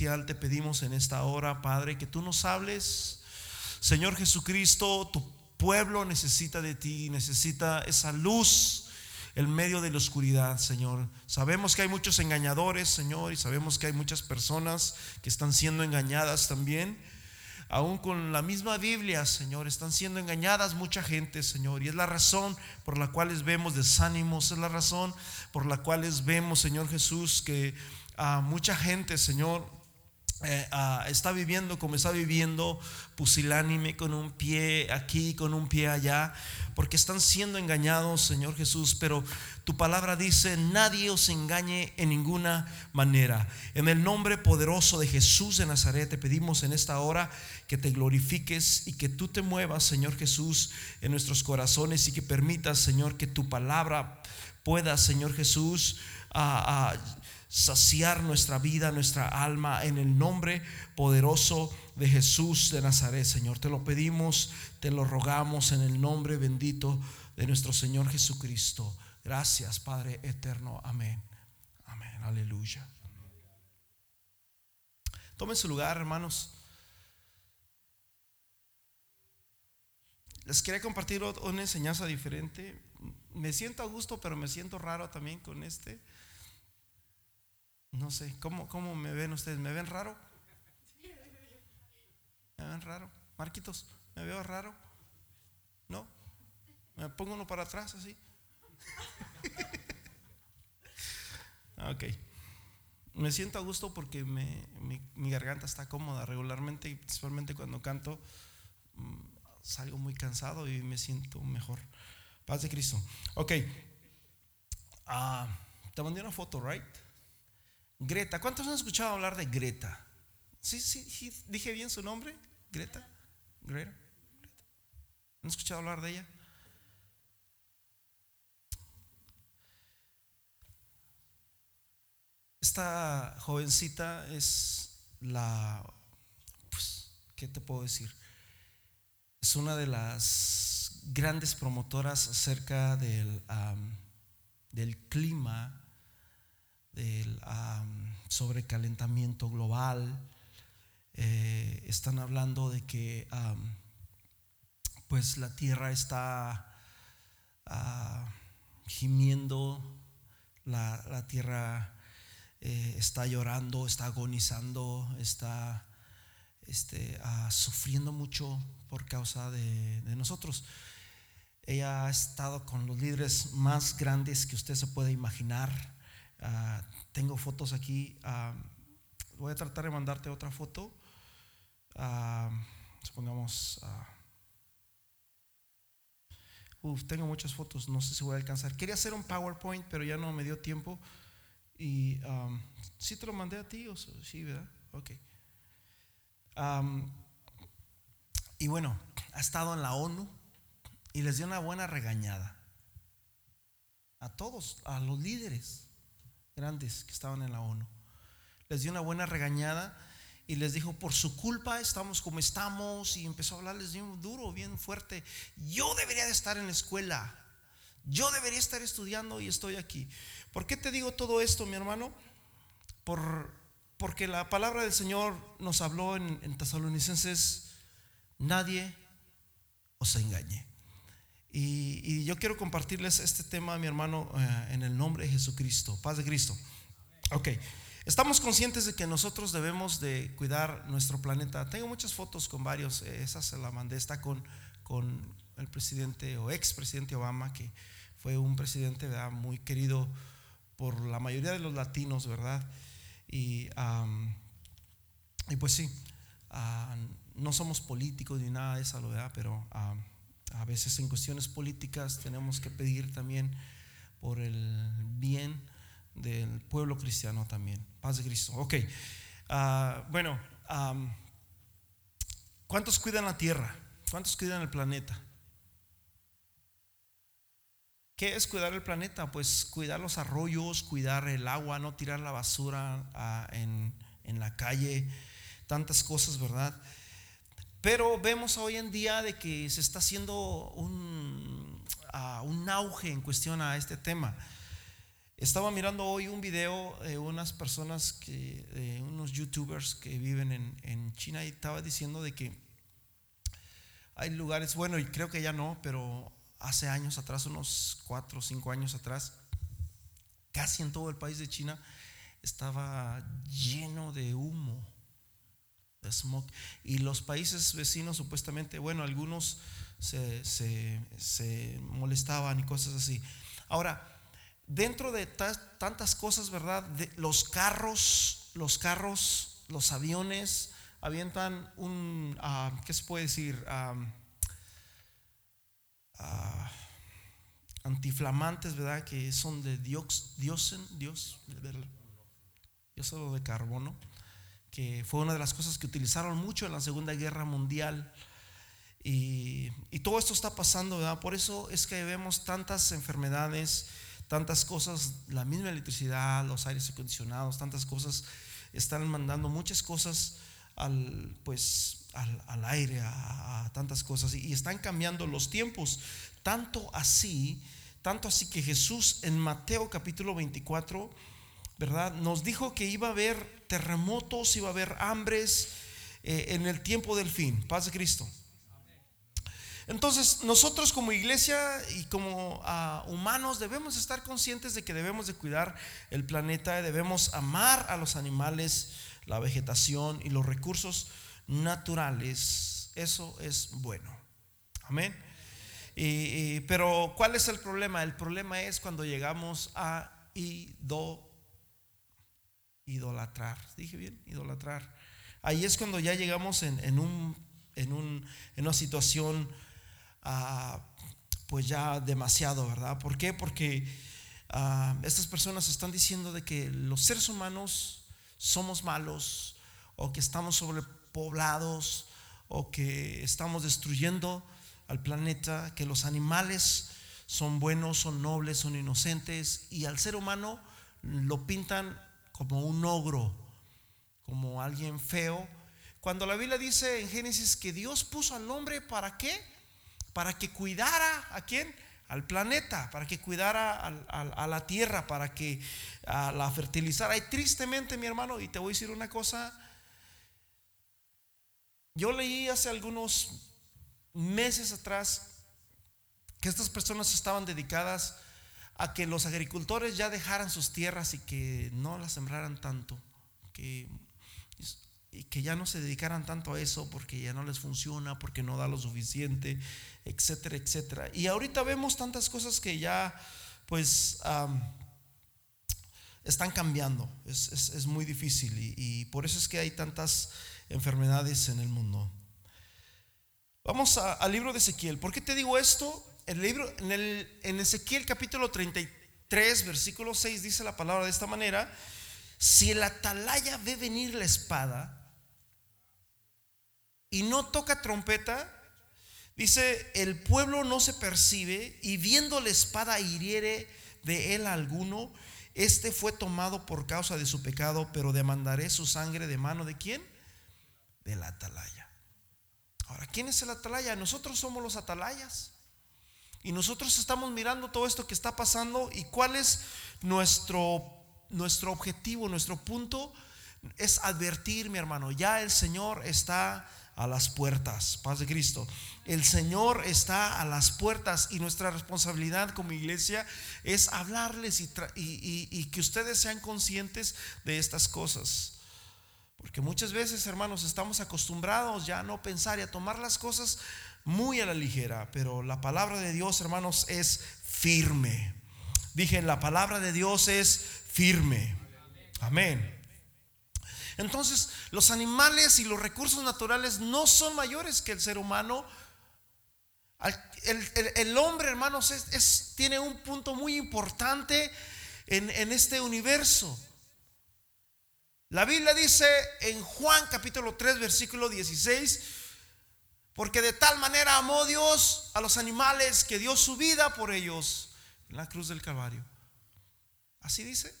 Te pedimos en esta hora, Padre, que tú nos hables. Señor Jesucristo, tu pueblo necesita de ti, necesita esa luz en medio de la oscuridad, Señor. Sabemos que hay muchos engañadores, Señor, y sabemos que hay muchas personas que están siendo engañadas también. Aún con la misma Biblia, Señor, están siendo engañadas mucha gente, Señor. Y es la razón por la cual vemos desánimos, es la razón por la cual vemos, Señor Jesús, que a mucha gente, Señor, eh, está viviendo como está viviendo, pusilánime con un pie aquí, con un pie allá, porque están siendo engañados, Señor Jesús. Pero tu palabra dice, nadie os engañe en ninguna manera. En el nombre poderoso de Jesús de Nazaret te pedimos en esta hora que te glorifiques y que tú te muevas, Señor Jesús, en nuestros corazones y que permitas, Señor, que tu palabra pueda, Señor Jesús, a saciar nuestra vida, nuestra alma en el nombre poderoso de Jesús de Nazaret, Señor. Te lo pedimos, te lo rogamos en el nombre bendito de nuestro Señor Jesucristo. Gracias, Padre eterno. Amén. Amén. Aleluya. Tomen su lugar, hermanos. Les quería compartir una enseñanza diferente. Me siento a gusto, pero me siento raro también con este. No sé, ¿cómo, ¿cómo me ven ustedes? ¿Me ven raro? ¿Me ven raro? Marquitos, ¿me veo raro? ¿No? ¿Me pongo uno para atrás así? ok. Me siento a gusto porque mi, garganta está cómoda regularmente y principalmente cuando canto mm, salgo muy cansado y me siento mejor. Paz de Cristo. Ok. Ah, te mandé una foto, ¿right? Greta. ¿Cuántos han escuchado hablar de Greta? ¿Sí, sí, dije bien su nombre? Greta. Greta. ¿Han escuchado hablar de ella? Esta jovencita es la, pues, ¿qué te puedo decir? Es una de las grandes promotoras acerca del, del clima del sobrecalentamiento global. Eh, están hablando de que pues la tierra está ah, gimiendo, la, tierra eh, está llorando, está agonizando, está este, ah, sufriendo mucho por causa de, de nosotros. Ella ha estado con los líderes más grandes que usted se puede imaginar Ah, tengo fotos aquí. Ah, voy a tratar de mandarte otra foto. Uh, supongamos. tengo muchas fotos, no sé si voy a alcanzar. Quería hacer un PowerPoint, pero ya no me dio tiempo. Y si te lo mandé a ti, o sí, ¿verdad? Ok. y bueno, ha estado en la ONU y les dio una buena regañada a todos, a los líderes grandes que estaban en la ONU. Les dio una buena regañada y les dijo, por su culpa estamos como estamos y empezó a hablarles bien duro, bien fuerte. Yo debería de estar en la escuela, yo debería estar estudiando y estoy aquí. ¿Por qué te digo todo esto, mi hermano? Por, porque la palabra del Señor nos habló en, en nadie os engañe. Y, yo quiero compartirles este tema, mi hermano, eh, en el nombre de Jesucristo. Paz de Cristo. Ok. Estamos conscientes de que nosotros debemos de cuidar nuestro planeta. Tengo muchas fotos con varios. Eh, esa se la mandé. Está con, con el presidente o ex presidente Obama, que fue un presidente muy querido por la mayoría de los latinos, ¿verdad? Y, y pues sí, ah, no somos políticos ni nada de eso, ¿verdad? Pero a veces en cuestiones políticas tenemos que pedir también por el bien del pueblo cristiano también. Paz de Cristo. Ok. Ah, bueno, ¿cuántos cuidan la tierra? ¿Cuántos cuidan el planeta? ¿Qué es cuidar el planeta? Pues cuidar los arroyos, cuidar el agua, no tirar la basura ah, en, en la calle, tantas cosas, ¿verdad? Pero vemos hoy en día de que se está haciendo un, ah, un auge en cuestión a este tema. Estaba mirando hoy un video de unas personas que, de unos youtubers que viven en, en China y estaba diciendo de que hay lugares, bueno, y creo que ya no, pero hace años atrás, unos cuatro o cinco años atrás, casi en todo el país de China estaba lleno de humo, de smoke. Y los países vecinos supuestamente, bueno, algunos se, se molestaban y cosas así. Ahora, dentro de tantas cosas, ¿verdad? De los carros, los carros, los aviones, avientan un, uh, ¿qué se puede decir? Uh, antiflamantes, ¿verdad? Que son de diox, diosen, dios, dióxido de carbono, que fue una de las cosas que utilizaron mucho en la Segunda Guerra Mundial. Y, todo esto está pasando, ¿verdad? Por eso es que vemos tantas enfermedades, tantas cosas, la misma electricidad, los aires acondicionados, tantas cosas, están mandando muchas cosas al, pues, al, aire, a, tantas cosas, y, están cambiando los tiempos. Tanto así, tanto así que Jesús en Mateo capítulo 24, ¿verdad? Nos dijo que iba a haber terremotos, iba a haber hambres eh, en el tiempo del fin. Paz de Cristo. Entonces, nosotros como iglesia y como ah, humanos debemos estar conscientes de que debemos de cuidar el planeta, debemos amar a los animales, la vegetación y los recursos naturales. Eso es bueno. Amén. pero ¿cuál es el problema? El problema es cuando llegamos a idolatrar. Dije bien, idolatrar. Ahí es cuando ya llegamos en, un, en, un, en una situación ah, pues ya demasiado, ¿verdad? ¿Por qué? Porque ah, estas personas están diciendo de que los seres humanos somos malos o que estamos sobrepoblados o que estamos destruyendo al planeta, que los animales son buenos, son nobles, son inocentes y al ser humano lo pintan como un ogro, como alguien feo. Cuando la Biblia dice en Génesis que Dios puso al hombre para qué? Para que cuidara a quién? al planeta, para que cuidara a, la tierra, para que la fertilizara. Y tristemente, mi hermano, y te voy a decir una cosa, yo leí hace algunos meses atrás que estas personas estaban dedicadas a que los agricultores ya dejaran sus tierras y que no las sembraran tanto, que y que ya no se dedicaran tanto a eso porque ya no les funciona, porque no da lo suficiente, etcétera, etcétera. Y ahorita vemos tantas cosas que ya pues están cambiando, es, muy difícil y, por eso es que hay tantas enfermedades en el mundo. Vamos al libro de Ezequiel. ¿Por qué te digo esto? El libro, en, el, en Ezequiel capítulo 33, versículo 6 dice la palabra de esta manera, si el atalaya ve venir la espada, y no toca trompeta, dice, el pueblo no se percibe y viendo la espada hiriere de él alguno, este fue tomado por causa de su pecado, pero demandaré su sangre de mano de quién? Del atalaya. Ahora, ¿quién es el atalaya? Nosotros somos los atalayas. Y nosotros estamos mirando todo esto que está pasando y cuál es nuestro, nuestro objetivo, nuestro punto, es advertir, mi hermano, ya el Señor está a las puertas. Paz de Cristo. El Señor está a las puertas y nuestra responsabilidad como iglesia es hablarles y, que ustedes sean conscientes de estas cosas. Porque muchas veces, hermanos, estamos acostumbrados ya a no pensar y a tomar las cosas muy a la ligera. Pero la palabra de Dios, hermanos, es firme. Dije, la palabra de Dios es firme. Amén. Entonces, los animales y los recursos naturales no son mayores que el ser humano. El, hombre, hermanos, tiene un punto muy importante en, en este universo. La Biblia dice en Juan capítulo 3, versículo 16, porque de tal manera amó Dios a los animales que dio su vida por ellos en la cruz del Calvario. Así dice.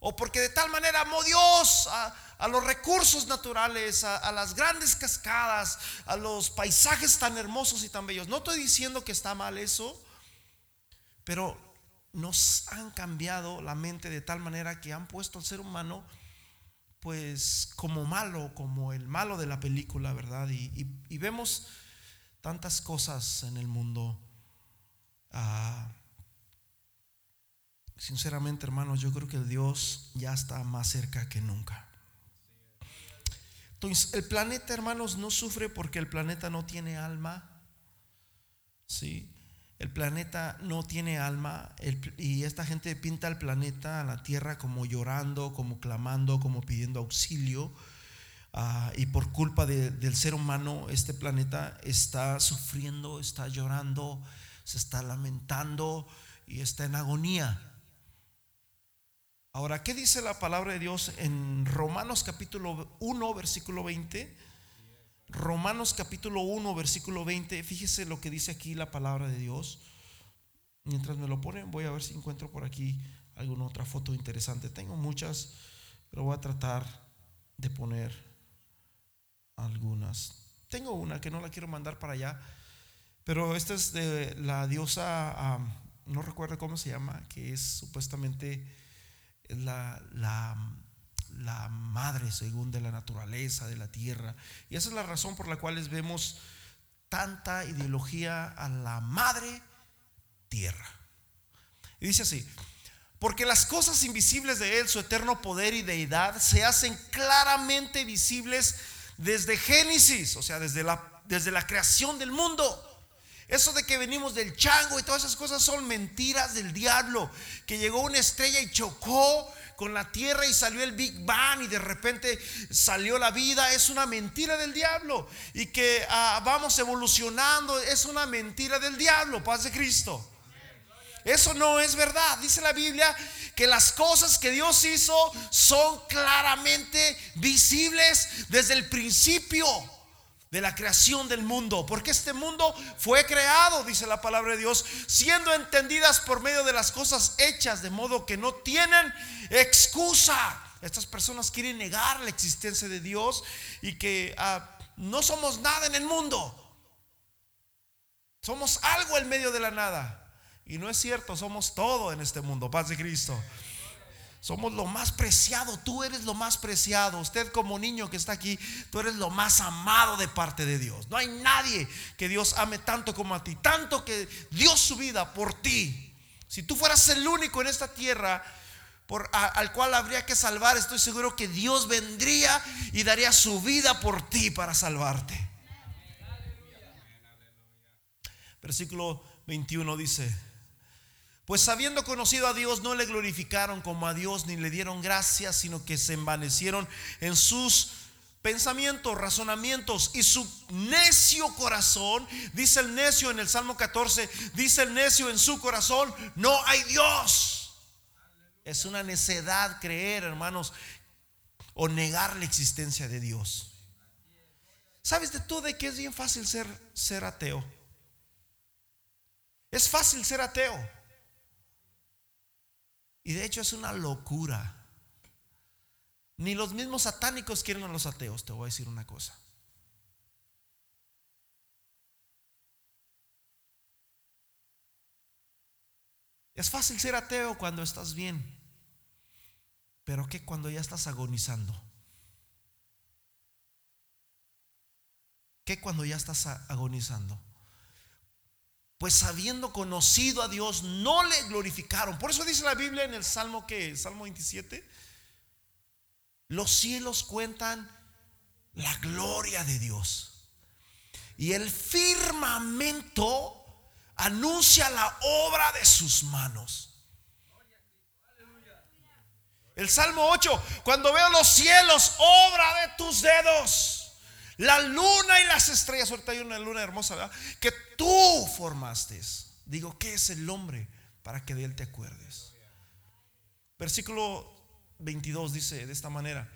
O porque de tal manera amó Dios a, los recursos naturales, a, las grandes cascadas, a los paisajes tan hermosos y tan bellos. No estoy diciendo que está mal eso, pero nos han cambiado la mente de tal manera que han puesto al ser humano pues como malo, como el malo de la película, ¿verdad? Y, vemos tantas cosas en el mundo. Ah, sinceramente, hermanos, yo creo que Dios ya está más cerca que nunca. Entonces, el planeta, hermanos, no sufre porque el planeta no tiene alma. Sí. El planeta no tiene alma y esta gente pinta el planeta, a la tierra, como llorando, como clamando, como pidiendo auxilio. Ah, y por culpa del ser humano, este planeta está sufriendo, está llorando, se está lamentando y está en agonía. Ahora, ¿qué dice la palabra de Dios en Romanos capítulo 1, versículo 20? Romanos capítulo 1, versículo 20, fíjese lo que dice aquí la palabra de Dios. Mientras me lo ponen, voy a ver si encuentro por aquí alguna otra foto interesante. Tengo muchas, pero voy a tratar de poner algunas. Tengo una que no la quiero mandar para allá, pero esta es de la diosa, no recuerdo cómo se llama, que es supuestamente la, la la madre según de la naturaleza, de la tierra. Y esa es la razón por la cual vemos tanta ideología a la madre tierra. Y dice así, porque las cosas invisibles de Él, su eterno poder y deidad, se hacen claramente visibles desde Génesis, o sea, desde la, desde la creación del mundo. Eso de que venimos del chango y todas esas cosas son mentiras del diablo, que llegó una estrella y chocó con la tierra y salió el Big Bang y de repente salió la vida, es una mentira del diablo. Y que ah, vamos evolucionando, es una mentira del diablo, paz de Cristo. Eso no es verdad. Dice la Biblia que las cosas que Dios hizo son claramente visibles desde el principio de la creación del mundo, porque este mundo fue creado, dice la palabra de Dios, siendo entendidas por medio de las cosas hechas, de modo que no tienen excusa. Estas personas quieren negar la existencia de Dios y que ah, no somos nada en el mundo. Somos algo en medio de la nada. Y no es cierto, somos todo en este mundo, paz de Cristo. Somos lo más preciado, tú eres lo más preciado. Usted como niño que está aquí, tú eres lo más amado de parte de Dios. No hay nadie que Dios ame tanto como a ti, tanto que dio su vida por ti. Si tú fueras el único en esta tierra por, al cual habría que salvar, estoy seguro que Dios vendría y daría su vida por ti para salvarte. Versículo 21 dice, pues habiendo conocido a Dios, no le glorificaron como a Dios ni le dieron gracias, sino que se envanecieron en sus pensamientos, razonamientos y su necio corazón, dice el necio en el Salmo 14, dice el necio en su corazón, no hay Dios. Es una necedad creer, hermanos, o negar la existencia de Dios. ¿Sabes de tú de que es bien fácil ser, ser ateo? Es fácil ser ateo. Y de hecho es una locura. Ni los mismos satánicos quieren a los ateos, te voy a decir una cosa. Es fácil ser ateo cuando estás bien, pero ¿qué cuando ya estás agonizando? ¿Qué cuando ya estás agonizando? Pues habiendo conocido a Dios, no le glorificaron. Por eso dice la Biblia en el Salmo que, Salmo 27, los cielos cuentan la gloria de Dios. Y el firmamento anuncia la obra de sus manos. El Salmo 8, cuando veo los cielos, obra de tus dedos. La luna y las estrellas, ahorita hay una luna hermosa, ¿verdad? Que tú formaste. Digo, ¿qué es el hombre para que de él te acuerdes? Versículo 22 dice de esta manera,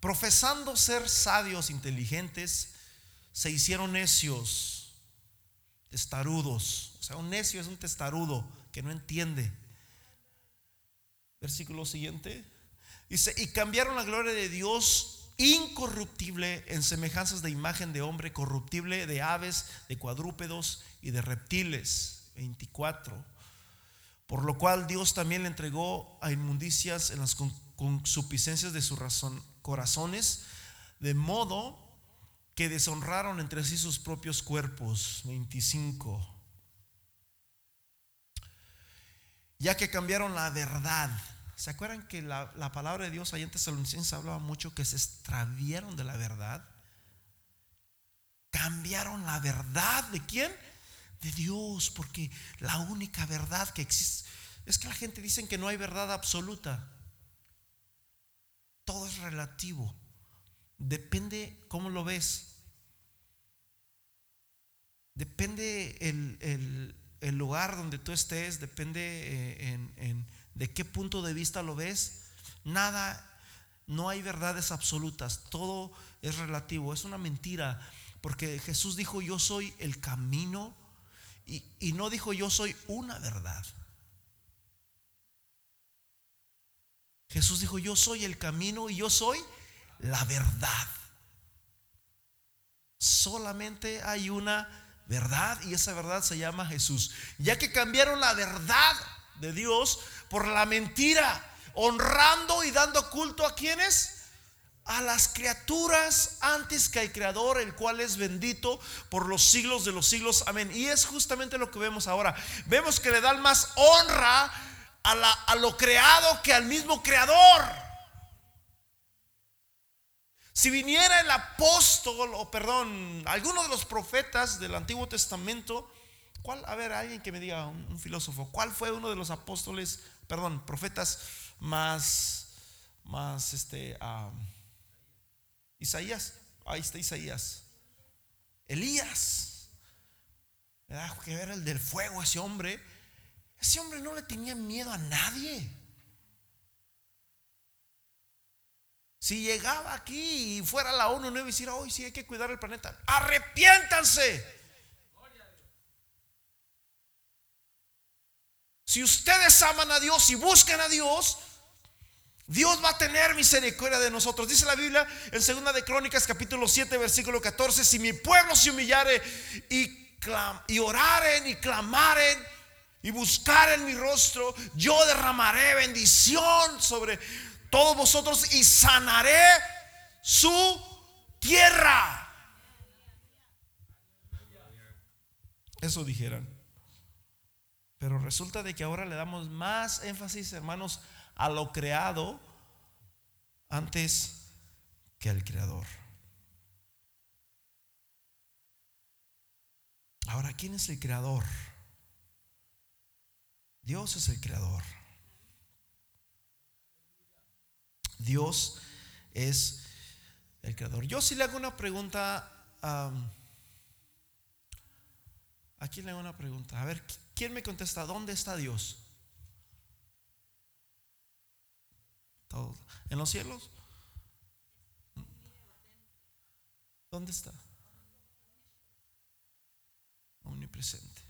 profesando ser sabios, inteligentes, se hicieron necios, testarudos. O sea, un necio es un testarudo que no entiende. Versículo siguiente. Dice, y cambiaron la gloria de Dios incorruptible en semejanzas de imagen de hombre, corruptible de aves, de cuadrúpedos y de reptiles. 24. por lo cual Dios también le entregó a inmundicias en las consuficiencias de sus corazones, de modo que deshonraron entre sí sus propios cuerpos. 25. Ya que cambiaron la verdad. ¿Se acuerdan que la, palabra de Dios ahí en Tesalonicenses hablaba mucho que se extraviaron de la verdad? Cambiaron la verdad de quién? De Dios, porque la única verdad que existe es que la gente dice que no hay verdad absoluta. Todo es relativo. Depende cómo lo ves. Depende el, lugar donde tú estés, depende eh, en, de qué punto de vista lo ves. Nada, no hay verdades absolutas. Todo es relativo. Es una mentira. Porque Jesús dijo, yo soy el camino. Y, y no dijo, yo soy una verdad. Jesús dijo, yo soy el camino y yo soy la verdad. Solamente hay una verdad y esa verdad se llama Jesús. Ya que cambiaron la verdad de Dios por la mentira, honrando y dando culto a quienes? A las criaturas antes que al Creador, el cual es bendito por los siglos de los siglos. Amén. Y es justamente lo que vemos ahora. Vemos que le dan más honra a, a lo creado que al mismo Creador. Si viniera el apóstol, o perdón, alguno de los profetas del Antiguo Testamento, ¿cuál? A ver, alguien que me diga, un, filósofo, ¿cuál fue uno de los apóstoles, perdón, profetas más, más, este, Isaías? Ahí está Isaías. Elías. Que era el del fuego, ese hombre. Ese hombre no le tenía miedo a nadie. Si llegaba aquí y fuera la ONU, no iba a decir, hoy sí hay que cuidar el planeta. Arrepiéntanse. Si ustedes aman a Dios y buscan a Dios, Dios va a tener misericordia de nosotros. Dice la Biblia en segunda de Crónicas capítulo 7 versículo 14, si mi pueblo se humillare y, y oraren y clamaren y buscaren mi rostro, yo derramaré bendición sobre todos vosotros y sanaré su tierra. Eso dijeran. Pero resulta de que ahora le damos más énfasis, hermanos, a lo creado antes que al creador. Ahora, ¿quién es el creador? Dios es el creador. Dios es el creador. Yo si le hago una pregunta, a quién le hago una pregunta? A ver, ¿quién me contesta? ¿Dónde está Dios? ¿En los cielos? ¿Dónde está? Omnipresente.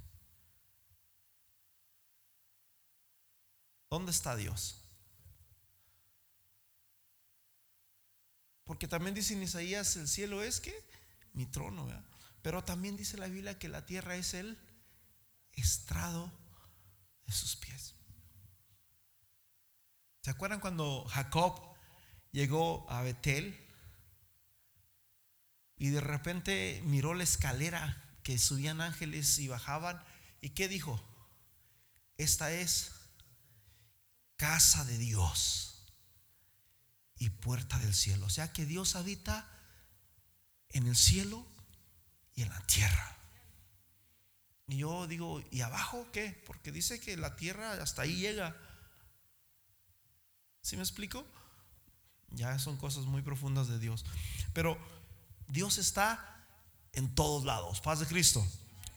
¿Dónde está Dios? Porque también dice en Isaías, el cielo es que mi trono, pero también dice la Biblia que la tierra es el estrado de sus pies. ¿Se acuerdan cuando Jacob llegó a Betel y de repente miró la escalera que subían ángeles y bajaban? ¿Y qué dijo? Esta es casa de Dios y puerta del cielo. O sea que Dios habita en el cielo y en la tierra. Y yo digo, ¿y abajo qué? Porque dice que la tierra hasta ahí llega. ¿Sí me explico? Ya son cosas muy profundas de Dios. Pero Dios está en todos lados. Paz de Cristo.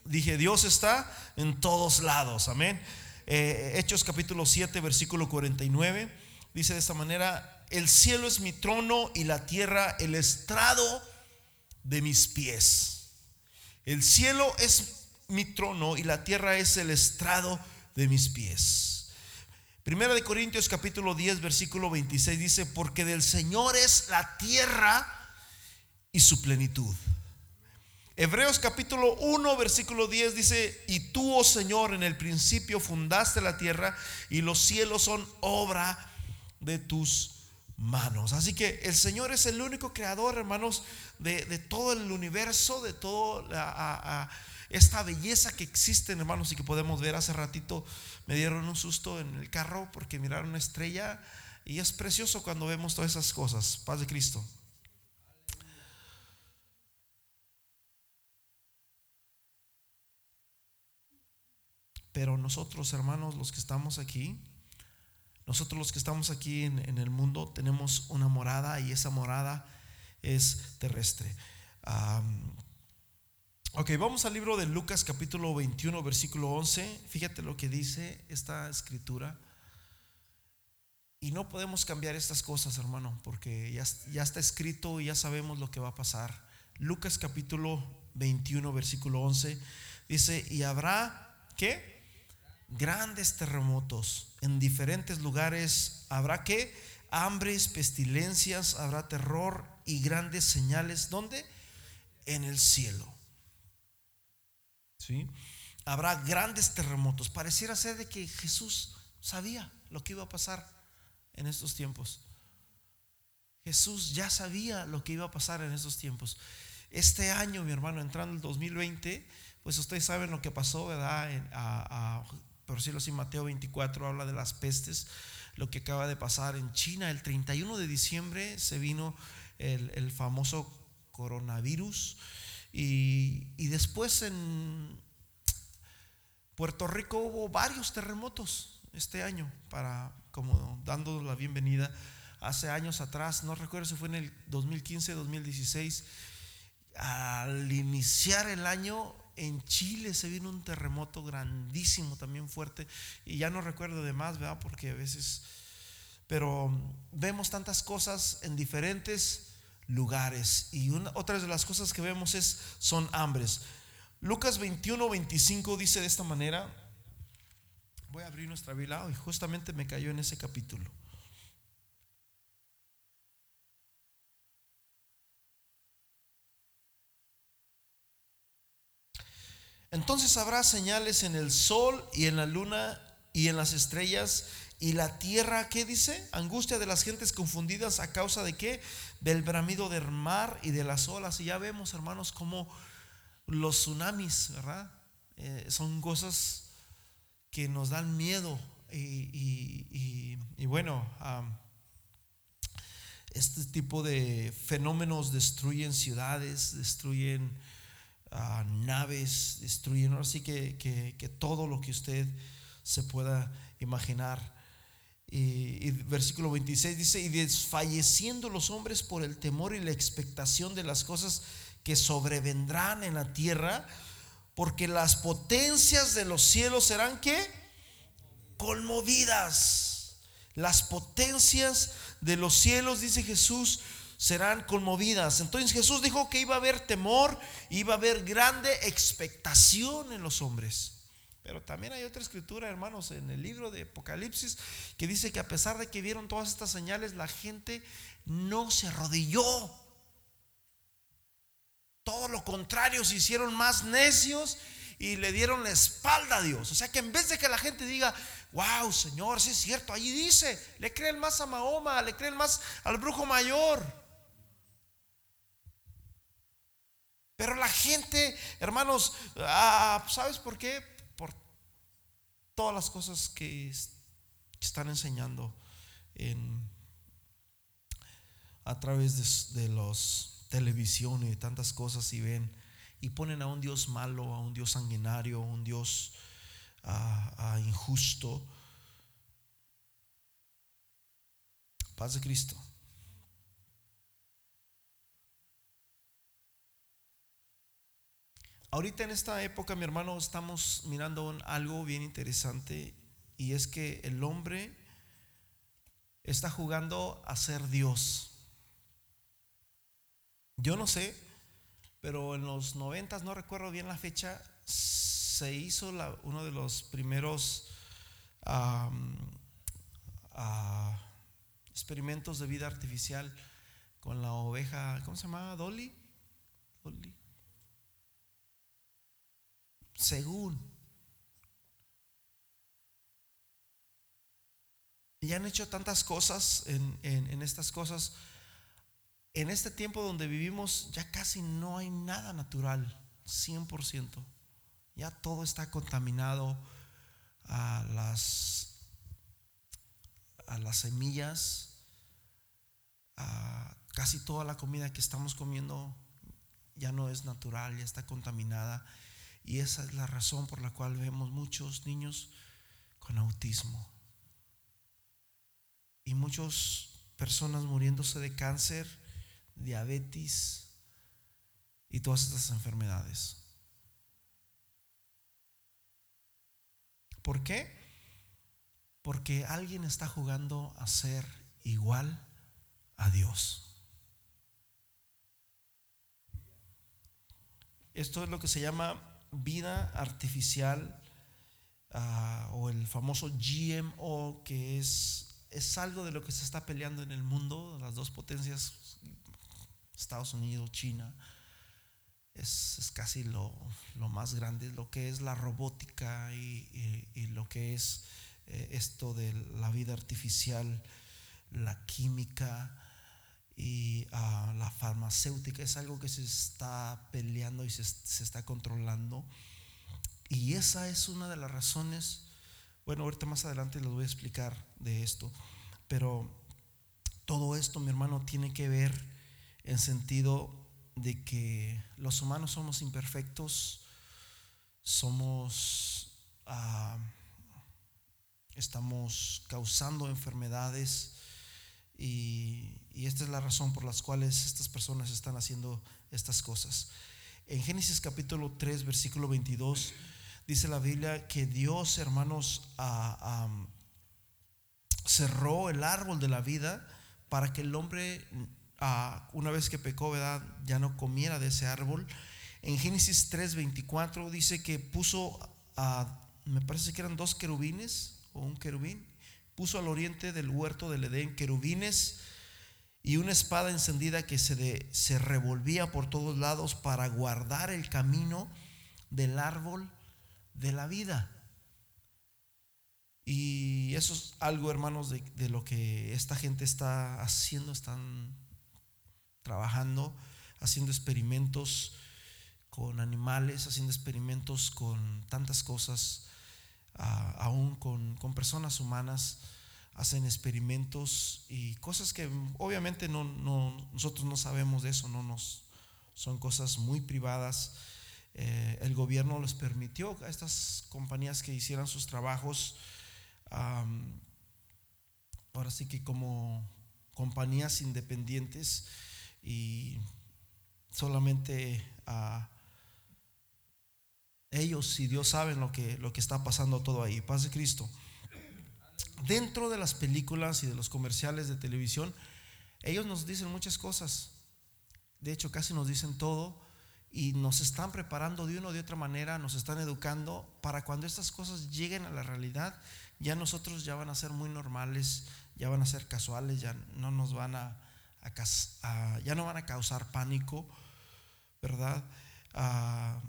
Dije, Dios está en todos lados. Amén. Eh, Hechos capítulo 7, versículo 49. Dice de esta manera, el cielo es mi trono y la tierra el estrado de mis pies. El cielo es mi trono y la tierra es el estrado de mis pies. Primera de Corintios capítulo 10 versículo 26 dice, porque del Señor es la tierra y su plenitud. Hebreos capítulo 1, versículo 10 dice, y tú, oh Señor, en el principio fundaste la tierra y los cielos son obra de tus manos. Así que el Señor es el único creador, hermanos, de, todo el universo, de toda esta belleza que existe, hermanos, y que podemos ver. Hace ratito me dieron un susto en el carro porque miraron una estrella y es precioso cuando vemos todas esas cosas. Paz de Cristo. Pero nosotros, hermanos, los que estamos aquí, nosotros los que estamos aquí en, el mundo tenemos una morada y esa morada es terrestre. Ok, vamos al libro de Lucas capítulo 21, versículo 11. Fíjate lo que dice esta escritura. Y no podemos cambiar estas cosas, hermano, porque ya, está escrito y ya sabemos lo que va a pasar. Lucas capítulo 21, versículo 11. Dice, y habrá, ¿qué? grandes terremotos en diferentes lugares. Habrá que hambres, pestilencias, habrá terror y grandes señales. ¿Dónde? En el cielo. ¿Sí? Habrá grandes terremotos. Pareciera ser de que Jesús sabía lo que iba a pasar en estos tiempos. Jesús ya sabía lo que iba a pasar en estos tiempos. Este año, mi hermano, entrando el 2020, pues ustedes saben lo que pasó, ¿verdad? a, por decirlo así, Mateo 24 habla de las pestes, lo que acaba de pasar en China. El 31 de diciembre se vino el, famoso coronavirus y, después en Puerto Rico hubo varios terremotos este año, para como dando la bienvenida. Hace años atrás, no recuerdo si fue en el 2015, 2016, al iniciar el año en Chile se vino un terremoto grandísimo, también fuerte, y ya no recuerdo de más, ¿verdad? Porque a veces, pero vemos tantas cosas en diferentes lugares, y una, otras de las cosas que vemos es, son hambres. Lucas 21, 25 dice de esta manera, voy a abrir nuestra Biblia, y justamente me cayó en ese capítulo. Entonces habrá señales en el sol y en la luna y en las estrellas y la tierra, ¿qué dice? Angustia de las gentes confundidas a causa de qué? Del bramido del mar y de las olas. Y ya vemos, hermanos, como los tsunamis, ¿verdad? Eh, son cosas que nos dan miedo. Y, bueno, este tipo de fenómenos destruyen ciudades, destruyen naves, destruyen, así que, que, todo lo que usted se pueda imaginar. Y, versículo 26 dice, y desfalleciendo los hombres por el temor y la expectación de las cosas que sobrevendrán en la tierra, porque las potencias de los cielos serán que conmovidas. Las potencias de los cielos, dice Jesús, serán conmovidas. Entonces Jesús dijo que iba a haber temor, iba a haber grande expectación en los hombres. Pero también hay otra escritura, hermanos, en el libro de Apocalipsis, que dice que a pesar de que vieron todas estas señales, la gente no se arrodilló. Todo lo contrario, se hicieron más necios y le dieron la espalda a Dios. O sea que en vez de que la gente diga, wow, Señor, si es cierto, allí dice, le creen más a Mahoma, le creen más al brujo mayor. Pero la gente, hermanos, ah, ¿sabes por qué? Todas las cosas que están enseñando a través de, los televisión y tantas cosas y ven y ponen a un Dios malo, a un Dios sanguinario, a un Dios injusto. Paz de Cristo. Ahorita en esta época, mi hermano, estamos mirando algo bien interesante y es que el hombre está jugando a ser Dios. Yo no sé, pero en los noventas, no recuerdo bien la fecha, se hizo uno de los primeros experimentos de vida artificial con la oveja, ¿cómo se llama? Dolly. Dolly. Según. Y han hecho tantas cosas en, en estas cosas. En este tiempo donde vivimos ya casi no hay nada natural, 100%. Ya todo está contaminado a las, a las semillas, a casi toda la comida que estamos comiendo ya no es natural, ya está contaminada. Y esa es la razón por la cual vemos muchos niños con autismo. Y muchas personas muriéndose de cáncer, diabetes y todas estas enfermedades. ¿Por qué? Porque alguien está jugando a ser igual a Dios. Esto es lo que se llama vida artificial ah, o el famoso GMO, que es, es algo de lo que se está peleando en el mundo, las dos potencias, Estados Unidos, China. Es, casi lo, más grande, lo que es la robótica y, lo que es eh, esto de la vida artificial, la química, y ah, la farmacéutica es algo que se está peleando y se, está controlando. Y esa es una de las razones, bueno, ahorita más adelante les voy a explicar de esto, pero todo esto, mi hermano, tiene que ver en sentido de que los humanos somos imperfectos, somos, ah, estamos causando enfermedades, y, esta es la razón por las cuales estas personas están haciendo estas cosas. En Génesis capítulo 3, versículo 22, dice la Biblia que Dios, hermanos, cerró el árbol de la vida para que el hombre, una vez que pecó, ¿verdad? ya no comiera de ese árbol. En Génesis 3, 24 dice que puso, me parece que eran dos querubines o un querubín, puso al oriente del huerto del Edén querubines y una espada encendida que se, se revolvía por todos lados para guardar el camino del árbol de la vida. Y eso es algo, hermanos, de, de, lo que esta gente está haciendo, están trabajando, haciendo experimentos con animales, haciendo experimentos con tantas cosas aún con, personas humanas, hacen experimentos y cosas que obviamente no, nosotros no sabemos de eso, no nos, son cosas muy privadas. Eh, el gobierno les permitió a estas compañías que hicieran sus trabajos, ahora sí que como compañías independientes y solamente a ellos y Dios saben lo que, lo que está pasando todo ahí. Paz de Cristo. Dentro de las películas y de los comerciales de televisión, ellos nos dicen muchas cosas. De hecho, casi nos dicen todo y nos están preparando de una o de otra manera, nos están educando para cuando estas cosas lleguen a la realidad, ya nosotros ya van a ser muy normales, ya van a ser casuales, ya no nos van a, ya no van a causar pánico, ¿verdad? Ah,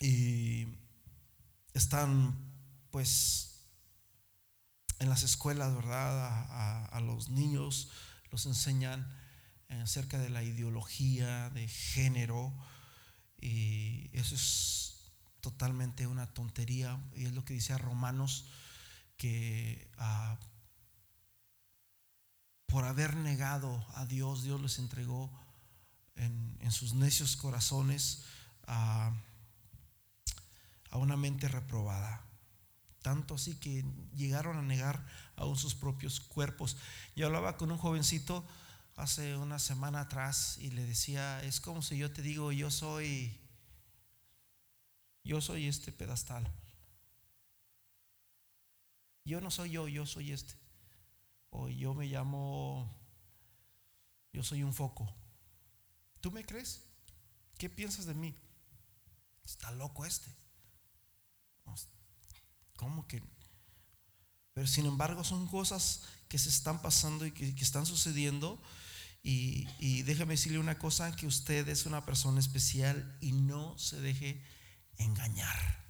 y están pues en las escuelas, ¿verdad? A, los niños los enseñan acerca de la ideología de género y eso es totalmente una tontería y es lo que dice a Romanos que ah, por haber negado a Dios, Dios les entregó en, sus necios corazones a a una mente reprobada. Tanto así que llegaron a negar aún sus propios cuerpos. Yo hablaba con un jovencito hace una semana atrás y le decía, es como si yo te digo, yo soy, yo soy este pedestal. Yo no soy yo, yo soy este. O yo me llamo, yo soy un foco. ¿Tú me crees? ¿Qué piensas de mí? Está loco este. ¿Cómo que? Pero sin embargo son cosas que se están pasando y que, están sucediendo. Y, déjeme decirle una cosa, que usted es una persona especial y no se deje engañar.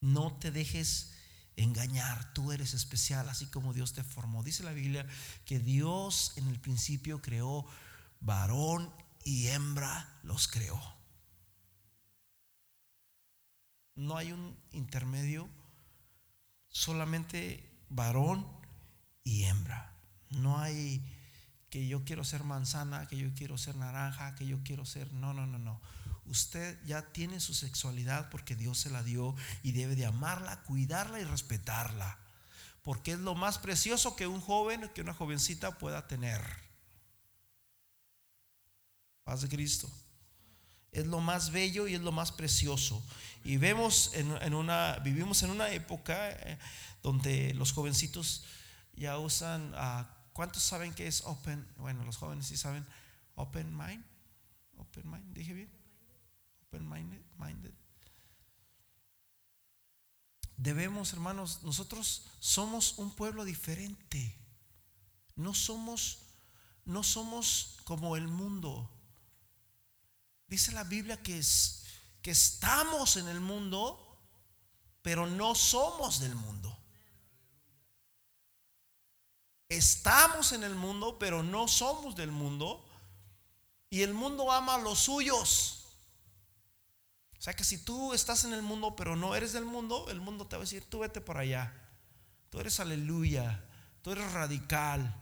No te dejes engañar. Tú eres especial, así como Dios te formó. Dice la Biblia que Dios en el principio creó varón y hembra los creó. No hay un intermedio, solamente varón y hembra. No hay que yo quiero ser manzana, que yo quiero ser naranja, que yo quiero ser... No, no, no, no. Usted ya tiene su sexualidad porque Dios se la dio y debe de amarla, cuidarla y respetarla. Porque es lo más precioso que un joven, que una jovencita pueda tener. Paz de Cristo. Es lo más bello y es lo más precioso. Y vemos en, una, vivimos en una época eh, donde los jovencitos ya usan, uh, ¿cuántos saben que es open? Bueno, los jóvenes sí saben, open mind. Open mind, dije bien. Open minded. Debemos, hermanos, nosotros somos un pueblo diferente. No somos, no somos como el mundo. Dice la Biblia que, es, que estamos en el mundo, pero no somos del mundo. Estamos en el mundo, pero no somos del mundo. Y el mundo ama a los suyos. O sea que si tú estás en el mundo, pero no eres del mundo, el mundo te va a decir, tú vete por allá. Tú eres aleluya. Tú eres radical.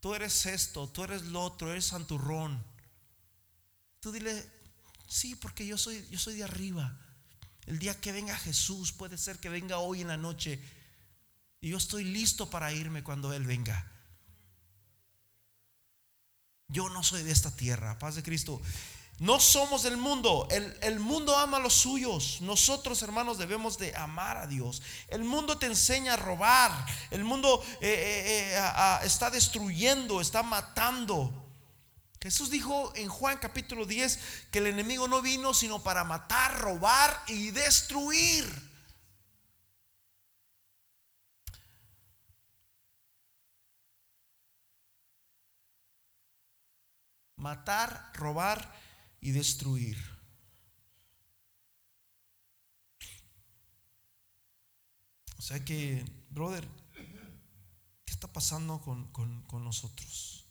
Tú eres esto, tú eres lo otro, eres santurrón. Tú dile, sí, porque yo soy, yo soy de arriba. El día que venga Jesús, puede ser que venga hoy en la noche. Y yo estoy listo para irme cuando Él venga. Yo no soy de esta tierra, paz de Cristo. No somos del mundo. El, mundo ama a los suyos. Nosotros, hermanos, debemos de amar a Dios. El mundo te enseña a robar. El mundo eh, eh, eh, está destruyendo, está matando. Jesús dijo en Juan capítulo 10 que el enemigo no vino sino para matar, robar y destruir. Matar, robar y destruir. O sea que, brother, ¿qué está pasando con, con nosotros?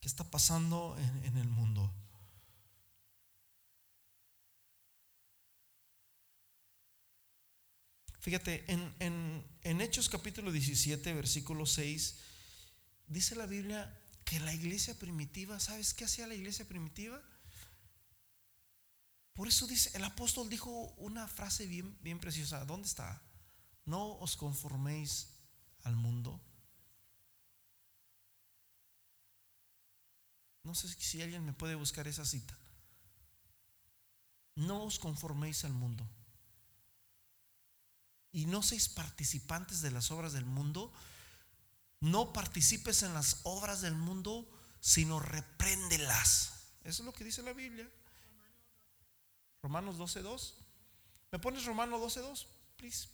¿Qué está pasando en, el mundo? Fíjate, en, en, Hechos capítulo 17, versículo 6, dice la Biblia que la iglesia primitiva, ¿sabes qué hacía la iglesia primitiva? Por eso dice, el apóstol dijo una frase bien, bien preciosa. ¿Dónde está? No os conforméis al mundo, No sé si alguien me puede buscar esa cita. No os conforméis al mundo. Y no seis participantes de las obras del mundo. No participes en las obras del mundo, sino repréndelas. Eso es lo que dice la Biblia. Romanos 12.2. ¿Me pones Romanos 12.2? Please.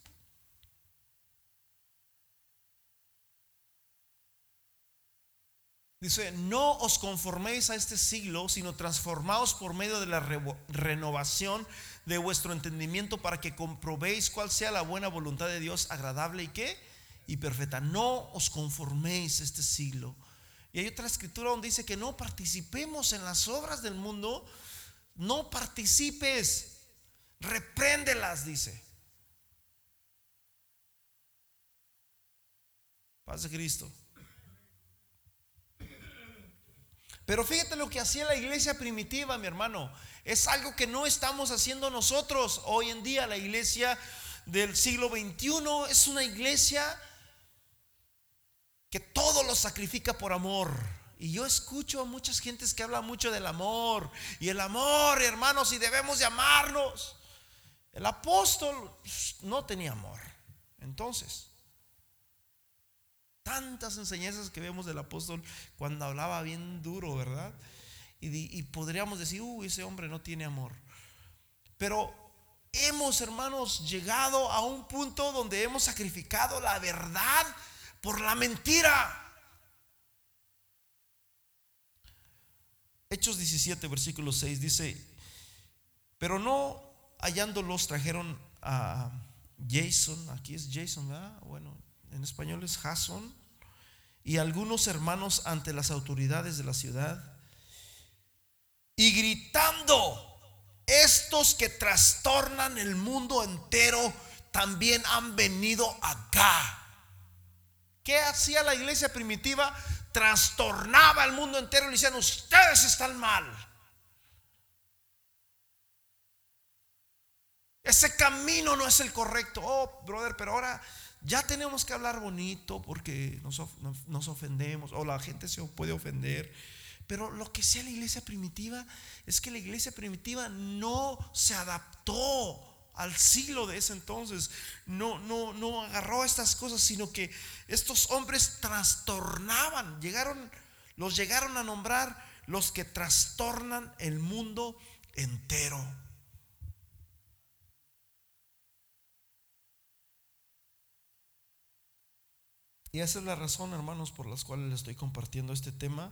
Dice, no os conforméis a este siglo, sino transformaos por medio de la renovación de vuestro entendimiento para que comprobéis cuál sea la buena voluntad de Dios, agradable y qué? Y perfecta. No os conforméis a este siglo. Y hay otra escritura donde dice que no participemos en las obras del mundo. No participes. Repréndelas, dice. Paz de Cristo. Pero fíjate lo que hacía la iglesia primitiva, mi hermano. Es algo que no estamos haciendo nosotros. Hoy en día la iglesia del siglo XXI es una iglesia que todo lo sacrifica por amor. Y yo escucho a muchas gentes que hablan mucho del amor. Y el amor, hermanos, y debemos de amarnos. El apóstol no tenía amor. Entonces, tantas enseñanzas que vemos del apóstol cuando hablaba bien duro, ¿verdad? Y, podríamos decir, uy, ese hombre no tiene amor. Pero hemos, hermanos, llegado a un punto donde hemos sacrificado la verdad por la mentira. Hechos 17, versículo 6 dice, Pero no hallándolos trajeron a Jason, aquí es Jason, ¿verdad? Bueno, en español es Jason, y algunos hermanos ante las autoridades de la ciudad, y gritando, estos que trastornan el mundo entero también han venido acá. ¿Qué hacía la iglesia primitiva? Trastornaba el mundo entero y decían, ustedes están mal. Ese camino no es el correcto. Oh, brother, pero ahora ya tenemos que hablar bonito porque nos, ofendemos o la gente se puede ofender. Pero lo que sea la iglesia primitiva es que la iglesia primitiva no se adaptó al siglo de ese entonces. No, no, no agarró estas cosas, sino que estos hombres trastornaban, llegaron, los llegaron a nombrar los que trastornan el mundo entero. Y esa es la razón, hermanos, por las cuales les estoy compartiendo este tema.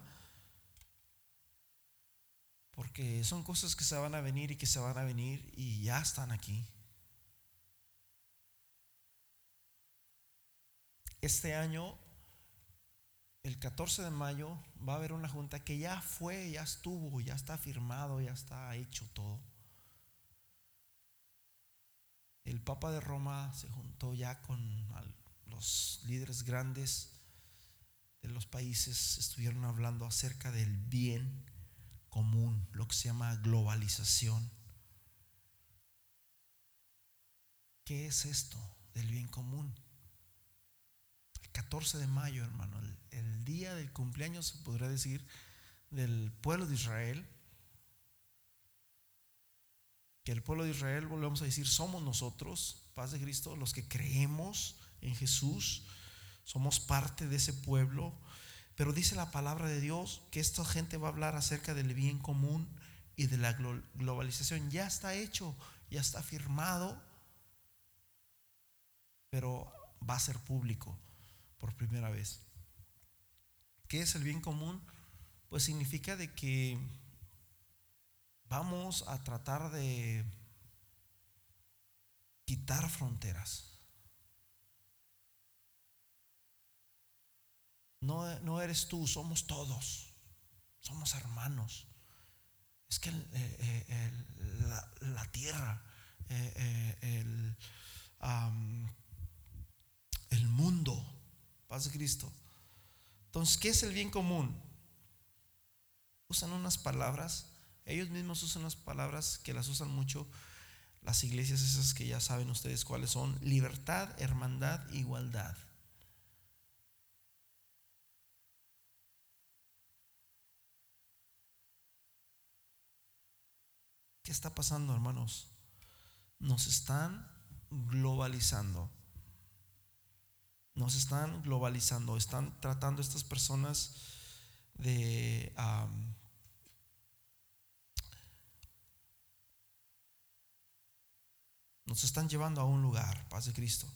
Porque son cosas que se van a venir y que se van a venir y ya están aquí. Este año, el 14 de mayo, va a haber una junta que ya fue, ya estuvo, ya está firmado, ya está hecho todo. El Papa de Roma se juntó ya con los líderes grandes de los países estuvieron hablando acerca del bien común, lo que se llama globalización. ¿Qué es esto del bien común? El 14 de mayo, hermano, el, el día del cumpleaños, se podría decir, del pueblo de Israel, que el pueblo de Israel, volvemos a decir, somos nosotros, paz de Cristo, los que creemos en Jesús, somos parte de ese pueblo, pero dice la palabra de Dios que esta gente va a hablar acerca del bien común y de la globalización. Ya está hecho, ya está firmado, pero va a ser público por primera vez. ¿Qué es el bien común? Pues significa de que vamos a tratar de quitar fronteras. No, eres tú, somos todos. Somos hermanos. Es que eh, eh, la, tierra, eh, el, el mundo, paz de Cristo. Entonces, ¿qué es el bien común? Usan unas palabras, ellos mismos usan unas palabras que las usan mucho las iglesias esas que ya saben ustedes cuáles son, libertad, hermandad, igualdad. Está pasando, hermanos? Nos están globalizando. Nos están globalizando. Están tratando estas personas de... nos están llevando a un lugar, paz de Cristo.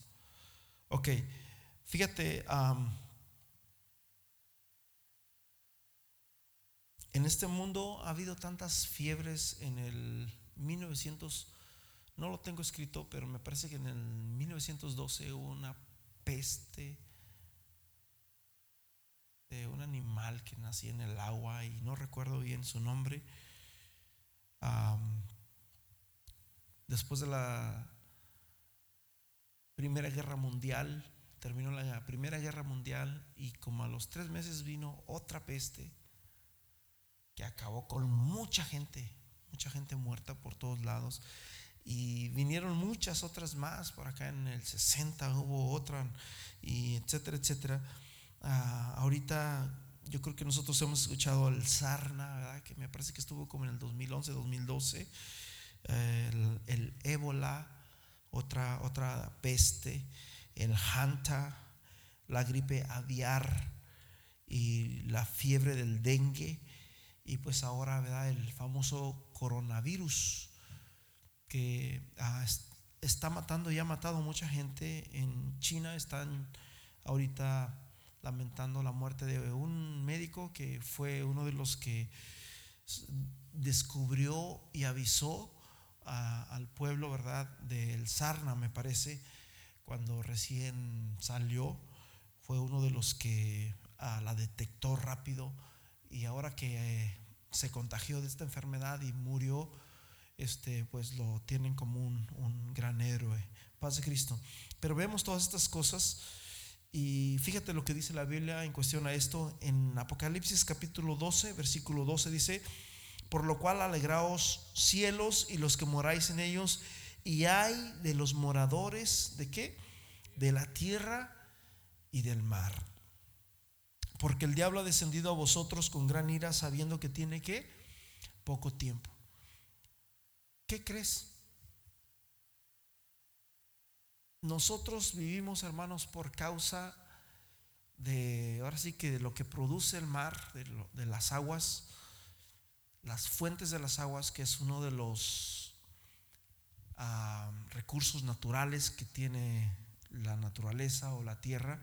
Ok, fíjate, En este mundo ha habido tantas fiebres en el 1900, no lo tengo escrito, pero me parece que en el 1912 hubo una peste de un animal que nacía en el agua y no recuerdo bien su nombre. después de la Primera Guerra Mundial, terminó la Primera Guerra Mundial y como a los tres meses vino otra peste que acabó con mucha gente, mucha gente muerta por todos lados. Y vinieron muchas otras más, por acá en el 60 hubo otra, y etcétera, etcétera. Ah, ahorita yo creo que nosotros hemos escuchado el Sarna, que me parece que estuvo como en el 2011, 2012, el, el, ébola, otra, otra peste, el Hanta, la gripe aviar y la fiebre del dengue y pues ahora, ¿verdad? El famoso coronavirus que ah, está matando y ha matado mucha gente. En China están ahorita lamentando la muerte de un médico que fue uno de los que descubrió y avisó al pueblo, ¿verdad? Del Sarna, me parece, cuando recién salió, fue uno de los que la detectó rápido y ahora que eh, se contagió de esta enfermedad y murió, este, pues lo tienen como un, un gran héroe. Paz de Cristo. Pero vemos todas estas cosas y fíjate lo que dice la Biblia en cuestión a esto. En Apocalipsis capítulo 12, versículo 12 dice, por lo cual alegraos cielos y los que moráis en ellos, y hay de los moradores de qué? De la tierra y del mar. Porque el diablo ha descendido a vosotros con gran ira sabiendo que tiene que poco tiempo. ¿Qué crees? Nosotros vivimos, hermanos, por causa de, ahora sí que de lo que produce el mar, de, las aguas, las fuentes de las aguas, que es uno de los ah, recursos naturales que tiene la naturaleza o la tierra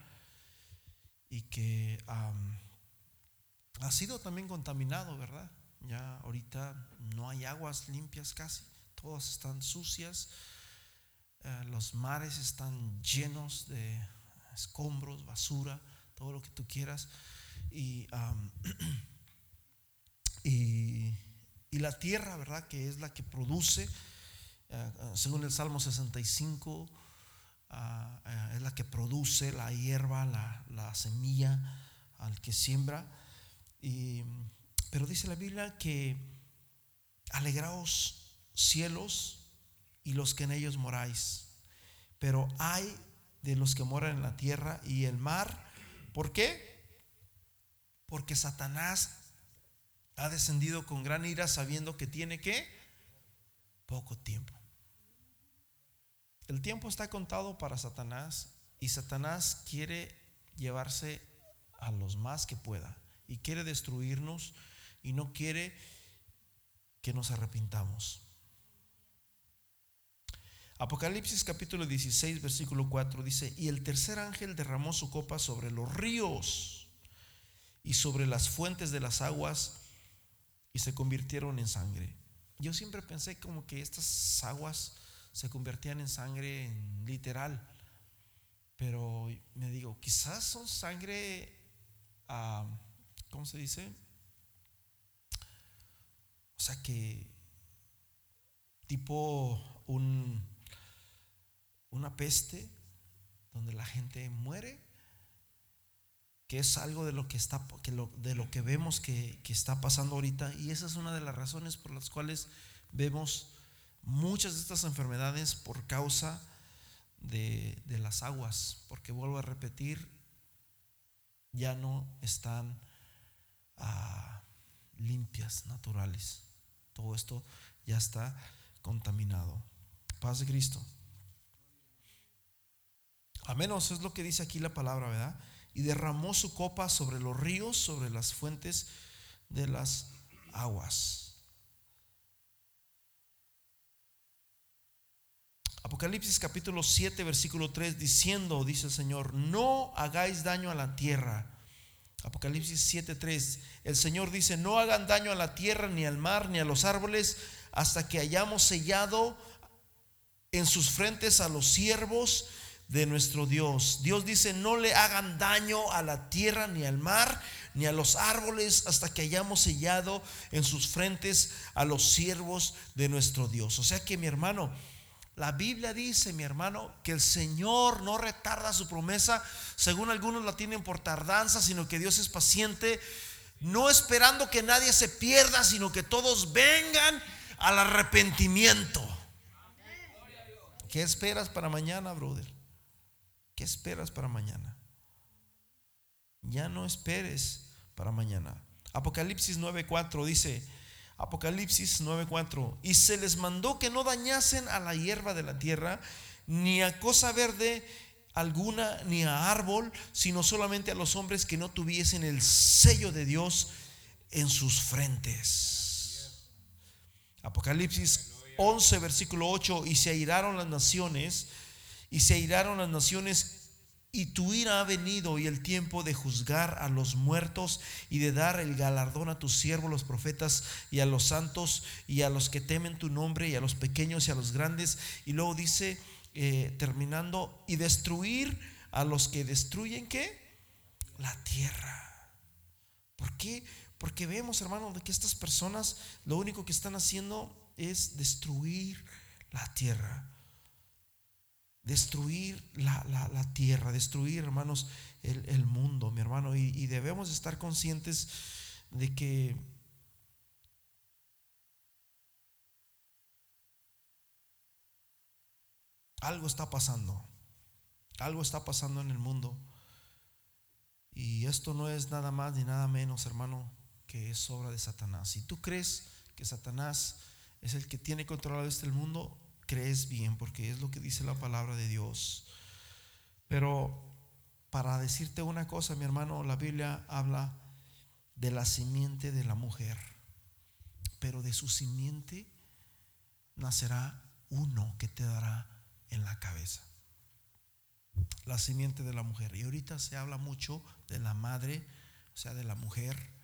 y que ha sido también contaminado, ¿verdad? Ya ahorita no hay aguas limpias casi, todas están sucias eh, los mares están llenos de escombros, basura, todo lo que tú quieras. Y, y, la tierra, ¿verdad? Que es la que produce, eh, eh, según el Salmo 65, es la que produce la hierba, la, la semilla al que siembra. Y, pero dice la Biblia que alegraos cielos y los que en ellos moráis. Pero hay de los que moran en la tierra y el mar. ¿Por qué? Porque Satanás ha descendido con gran ira sabiendo que tiene que poco tiempo. El tiempo está contado para Satanás y Satanás quiere llevarse a los más que pueda y quiere destruirnos y no quiere que nos arrepintamos. Apocalipsis capítulo 16, versículo 4 dice, y el tercer ángel derramó su copa sobre los ríos y sobre las fuentes de las aguas y se convirtieron en sangre. Yo siempre pensé como que estas aguas se convertían en sangre literal, pero me digo, quizás son sangre, ah, ¿cómo se dice? O sea que tipo un una peste donde la gente muere, que es algo de lo que está, que de lo que vemos que, está pasando ahorita. Y esa es una de las razones por las cuales vemos muchas de estas enfermedades por causa de, las aguas. Porque vuelvo a repetir, ya no están ah, limpias, naturales. Todo esto ya está contaminado. Paz de Cristo. A menos es lo que dice aquí la palabra, ¿verdad? Y derramó su copa sobre los ríos, sobre las fuentes de las aguas. Apocalipsis capítulo 7, versículo 3, diciendo, dice el Señor, no hagáis daño a la tierra. Apocalipsis 7, 3, el Señor dice, no hagan daño a la tierra, ni al mar, ni a los árboles, hasta que hayamos sellado en sus frentes a los siervos de nuestro Dios. Dios dice, no le hagan daño a la tierra, ni al mar, ni a los árboles, hasta que hayamos sellado en sus frentes a los siervos de nuestro Dios. O sea que mi hermano, la Biblia dice, mi hermano, que el Señor no retarda su promesa, según algunos la tienen por tardanza, sino que Dios es paciente, no esperando que nadie se pierda, sino que todos vengan al arrepentimiento. ¿Qué esperas para mañana, brother? ¿Qué esperas para mañana? Ya no esperes para mañana. Apocalipsis 9:4 dice, Apocalipsis 9:4, y se les mandó que no dañasen a la hierba de la tierra, ni a cosa verde alguna, ni a árbol, sino solamente a los hombres que no tuviesen el sello de Dios en sus frentes. Apocalipsis 11, versículo 8, y se airaron las naciones y se airaron las naciones y tu ira ha venido y el tiempo de juzgar a los muertos y de dar el galardón a tus siervos los profetas y a los santos y a los que temen tu nombre y a los pequeños y a los grandes. Y luego dice, eh, terminando, y destruir a los que destruyen qué? La tierra. ¿Por qué? Porque vemos, hermano, de que estas personas lo único que están haciendo es destruir la tierra destruir la, tierra, destruir, hermanos, el, mundo, mi hermano. Y, y, debemos estar conscientes de que algo está pasando. Algo está pasando en el mundo. Y esto no es nada más ni nada menos, hermano, que es obra de Satanás. Si tú crees que Satanás es el que tiene controlado este mundo, crees bien, porque es lo que dice la palabra de Dios. Pero para decirte una cosa, mi hermano, la Biblia habla de la simiente de la mujer, pero de su simiente nacerá uno que te dará en la cabeza. La simiente de la mujer. Y ahorita se habla mucho de la madre, o sea, de la mujer.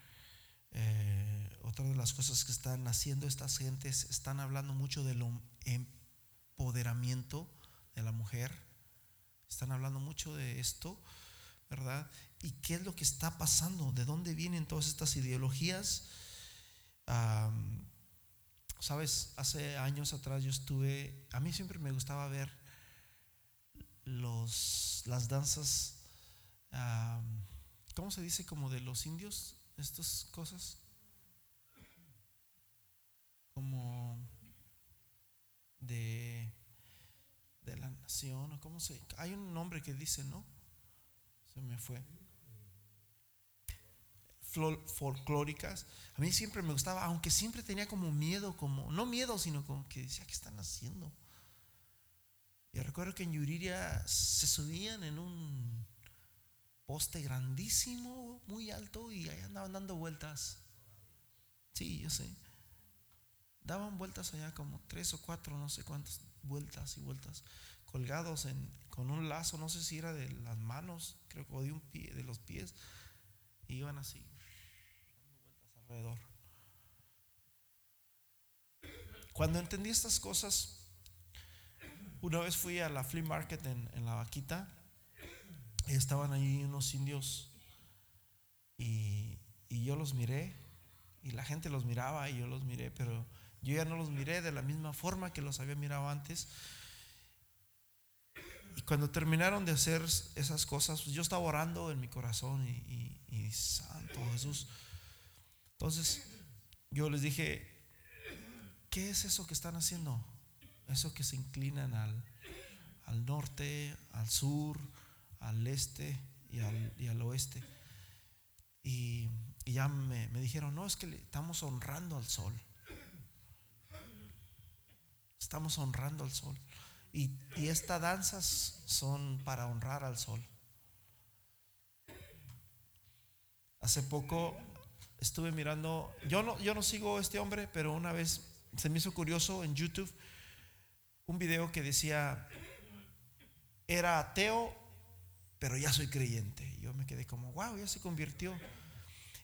Eh, otra de las cosas que están haciendo estas gentes, están hablando mucho de lo empoderamiento de la mujer. Están hablando mucho de esto, ¿verdad? ¿Y qué es lo que está pasando? ¿De dónde vienen todas estas ideologías? Sabes, hace años atrás yo estuve, a mí siempre me gustaba ver los, las danzas, ¿cómo se dice? Como de los indios, estas cosas. Como de, de la nación, o cómo se. Hay un nombre que dice, ¿no? Se me fue. Folclóricas. A mí siempre me gustaba, aunque siempre tenía como miedo, como, no miedo, sino como que decía, ¿qué están haciendo? Y recuerdo que en Yuriria se subían en un poste grandísimo, muy alto, y ahí andaban dando vueltas. Sí, yo sé daban vueltas allá como tres o cuatro, no sé cuántas vueltas y vueltas, colgados en, con un lazo, no sé si era de las manos, creo que de un pie, de los pies, y iban así, dando vueltas alrededor. Cuando entendí estas cosas, una vez fui a la flea market en, en la vaquita, y estaban ahí unos indios, y, y yo los miré, y la gente los miraba, y yo los miré, pero yo ya no los miré de la misma forma que los había mirado antes. Y cuando terminaron de hacer esas cosas, pues yo estaba orando en mi corazón y, Santo Jesús. Entonces yo les dije, ¿qué es eso que están haciendo? Eso que se inclinan al, al norte, al sur, al este y al, y al oeste. Y, ya me, me, dijeron, no, es que estamos honrando al sol. Estamos honrando al sol. Y, estas danzas son para honrar al sol. Hace poco estuve mirando, yo no, yo no sigo a este hombre, pero una vez se me hizo curioso en YouTube un video que decía, era ateo, pero ya soy creyente. Yo me quedé como, wow, ya se convirtió.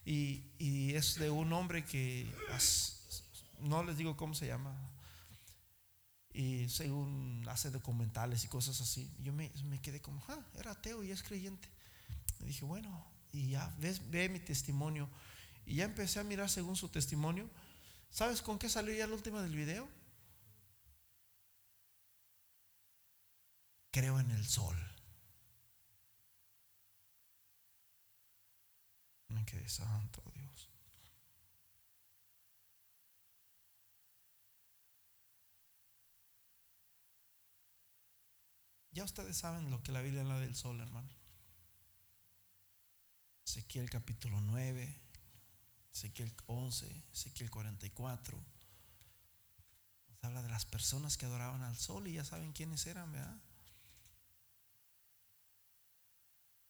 Y, y es de un hombre que, no les digo cómo se llama, y según hace documentales y cosas así. Yo me, me quedé como, ah, era ateo y es creyente. Y dije, bueno, y ya ves, ve mi testimonio. Y ya empecé a mirar según su testimonio. ¿Sabes con qué salió ya la última del video? Creo en el sol. Me quedé santo Dios. Ya ustedes saben lo que la Biblia habla del sol, hermano. Ezequiel capítulo 9, Ezequiel 11, Ezequiel 44. Nos habla de las personas que adoraban al sol y ya saben quiénes eran, ¿verdad?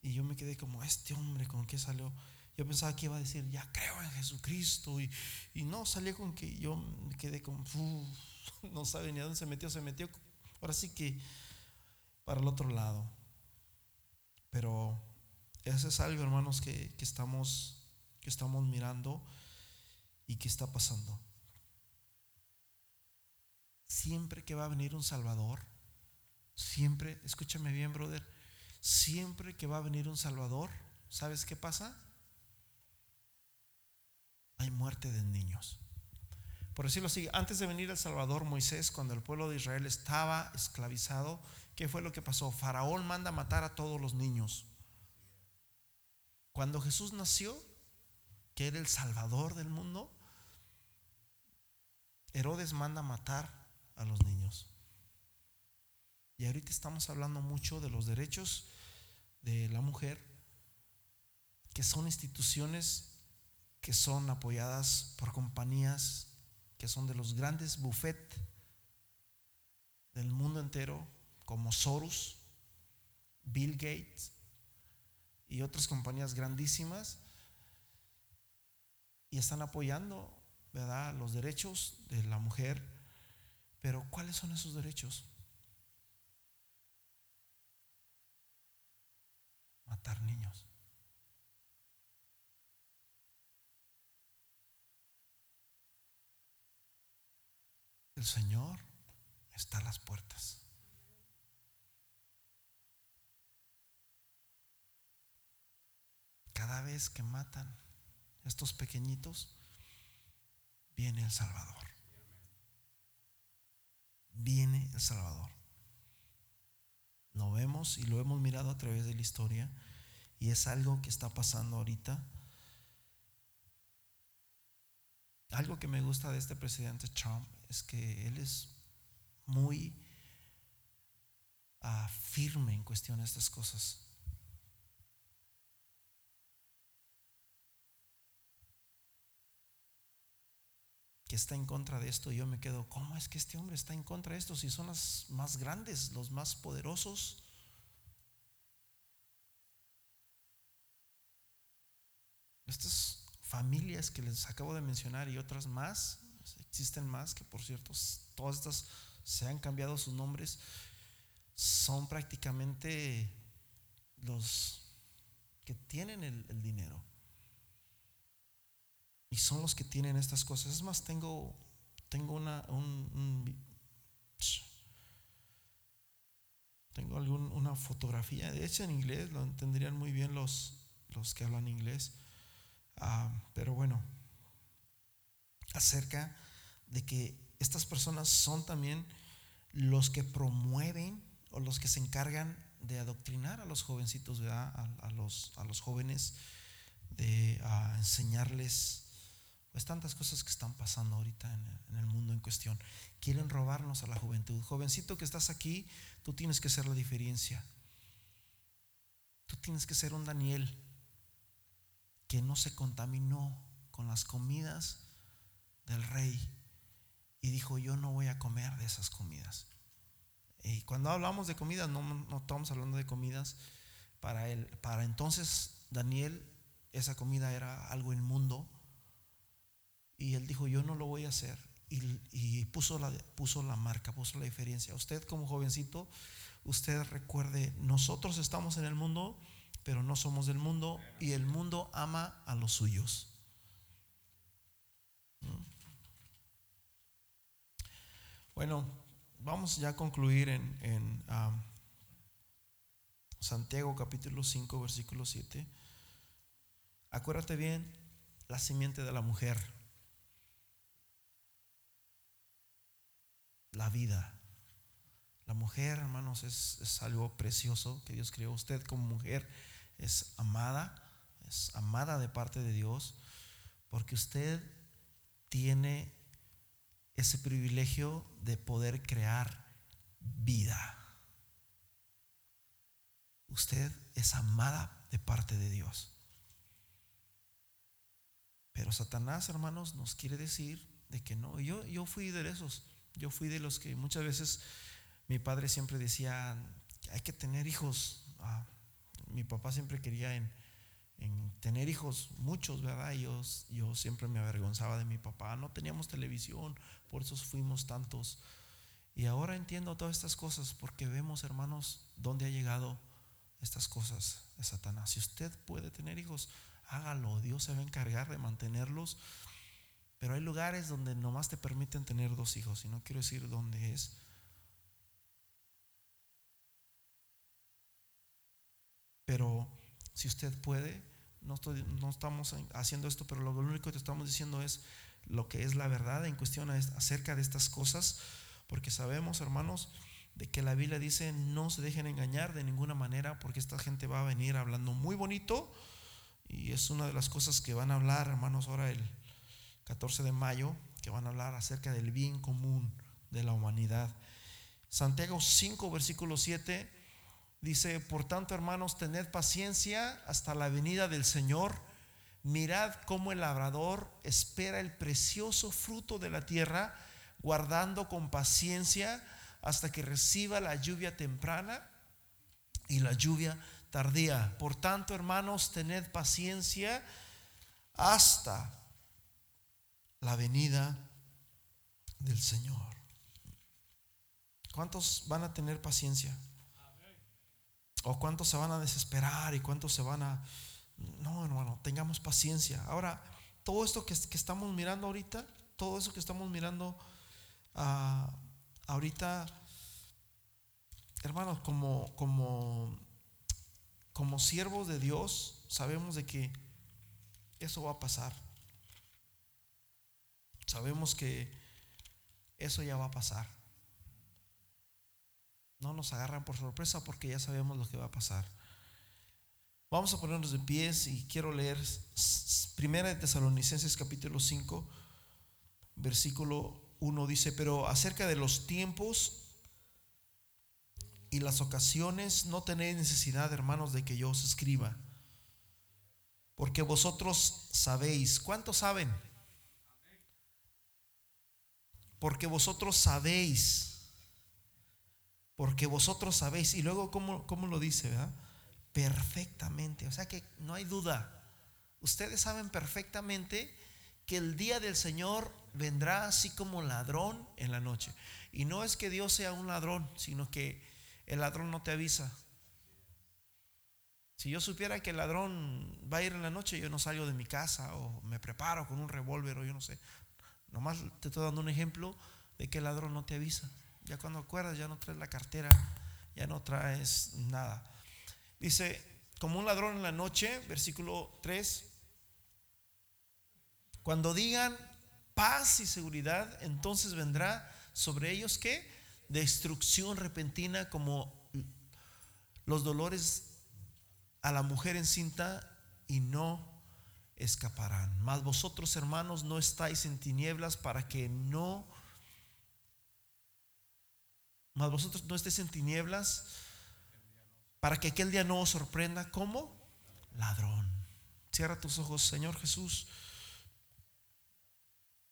Y yo me quedé como, este hombre, ¿con qué salió? Yo pensaba que iba a decir, ya creo en Jesucristo. Y, y no, salió con que yo me quedé como, no sabe ni a dónde se metió, se metió. Ahora sí que para el otro lado. Pero eso es algo, hermanos, que, que estamos, que estamos mirando y que está pasando. Siempre que va a venir un Salvador, siempre, escúchame bien, brother, siempre que va a venir un Salvador, ¿sabes qué pasa? Hay muerte de niños. Por decirlo así, antes de venir el Salvador, Moisés, cuando el pueblo de Israel estaba esclavizado, ¿qué fue lo que pasó? Faraón manda matar a todos los niños. Cuando Jesús nació, que era el Salvador del mundo, Herodes manda matar a los niños. Y ahorita estamos hablando mucho de los derechos de la mujer, que son instituciones que son apoyadas por compañías que son de los grandes buffet del mundo entero, como Soros, Bill Gates y otras compañías grandísimas, y están apoyando ¿verdad? los derechos de la mujer. Pero ¿cuáles son esos derechos? Matar niños. El Señor está a las puertas. Vez que matan estos pequeñitos, viene el Salvador. Viene el Salvador. Lo vemos y lo hemos mirado a través de la historia y es algo que está pasando ahorita. Algo que me gusta de este presidente Trump es que él es muy ah, firme en cuestión de estas cosas. Que está en contra de esto, yo me quedo, ¿cómo es que este hombre está en contra de esto si son los más grandes, los más poderosos? Estas familias que les acabo de mencionar y otras más, existen más, que por cierto, todas estas se han cambiado sus nombres, son prácticamente los que tienen el, dinero. Y son los que tienen estas cosas. Es más, tengo, tengo una, tengo algún, fotografía, de hecho en inglés, lo entenderían muy bien los, los que hablan inglés. Ah, pero bueno, acerca de que estas personas son también los que promueven o los que se encargan de adoctrinar a los jovencitos, A, los, a los jóvenes, de enseñarles pues tantas cosas que están pasando ahorita en, el mundo en cuestión. Quieren robarnos a la juventud. Jovencito que estás aquí, tú tienes que ser la diferencia. Tú tienes que ser un Daniel que no se contaminó con las comidas del rey y dijo, yo no voy a comer de esas comidas. Y cuando hablamos de comidas, no, no estamos hablando de comidas para él. Para entonces Daniel, esa comida era algo inmundo. Y él dijo, yo no lo voy a hacer. Y, puso, la, puso la marca, puso la diferencia. Usted como jovencito, usted recuerde, nosotros estamos en el mundo, pero no somos del mundo. Y el mundo ama a los suyos. Bueno, vamos ya a concluir en, Santiago capítulo 5, versículo 7. Acuérdate bien, la simiente de la mujer, la vida. La mujer, hermanos, es, algo precioso que Dios creó. Usted como mujer es amada, es amada de parte de Dios, porque usted tiene ese privilegio de poder crear vida. Usted es amada de parte de Dios. Pero Satanás, hermanos, nos quiere decir de que no. Yo, yo fui de esos. Yo fui de los que muchas veces mi padre siempre decía, hay que tener hijos. Ah, mi papá siempre quería en, en tener hijos, muchos, ¿verdad? yo, yo siempre me avergonzaba de mi papá. No teníamos televisión, por eso fuimos tantos. Y ahora entiendo todas estas cosas porque vemos, hermanos, dónde ha llegado estas cosas de Satanás. Si usted puede tener hijos, hágalo. Dios se va a encargar de mantenerlos. Pero hay lugares donde nomás te permiten tener dos hijos, y no quiero decir dónde es. Pero si usted puede, no, estoy, no estamos haciendo esto, pero lo único que te estamos diciendo es lo que es la verdad en cuestión acerca de estas cosas, porque sabemos, hermanos, de que la Biblia dice no se dejen engañar de ninguna manera, porque esta gente va a venir hablando muy bonito, y es una de las cosas que van a hablar, hermanos, ahora el 14 de mayo, que van a hablar acerca del bien común de la humanidad. Santiago 5, versículo 7 dice, por tanto, hermanos, tened paciencia hasta la venida del Señor. Mirad cómo el labrador espera el precioso fruto de la tierra, guardando con paciencia hasta que reciba la lluvia temprana y la lluvia tardía. Por tanto, hermanos, tened paciencia hasta la venida del Señor. ¿Cuántos van a tener paciencia? ¿O cuántos se van a desesperar y cuántos se van a... No, hermano, tengamos paciencia. Ahora, todo esto que, estamos mirando ahorita, todo eso que estamos mirando ah, ahorita, hermanos, como, como como siervos de Dios, sabemos de que eso va a pasar. Sabemos que eso ya va a pasar. No nos agarran por sorpresa porque ya sabemos lo que va a pasar. Vamos a ponernos de pies y quiero leer Primera de Tesalonicenses capítulo 5, versículo 1 dice, pero acerca de los tiempos y las ocasiones no tenéis necesidad, hermanos, de que yo os escriba. Porque vosotros sabéis. ¿Cuántos saben? Porque vosotros sabéis. Porque vosotros sabéis. Y luego, ¿cómo, cómo lo dice? ¿verdad? Perfectamente. O sea que no hay duda. Ustedes saben perfectamente que el día del Señor vendrá así como ladrón en la noche. Y no es que Dios sea un ladrón, sino que el ladrón no te avisa. Si yo supiera que el ladrón va a ir en la noche, yo no salgo de mi casa o me preparo con un revólver o yo no sé. Nomás te estoy dando un ejemplo de que el ladrón no te avisa. Ya cuando acuerdas, ya no traes la cartera, ya no traes nada. Dice, como un ladrón en la noche, versículo 3, cuando digan paz y seguridad, entonces vendrá sobre ellos que destrucción repentina como los dolores a la mujer encinta y no escaparán. Mas vosotros, hermanos, no estáis en tinieblas para que no mas vosotros no estéis en tinieblas para que aquel día no os sorprenda como ladrón. Cierra tus ojos, Señor Jesús.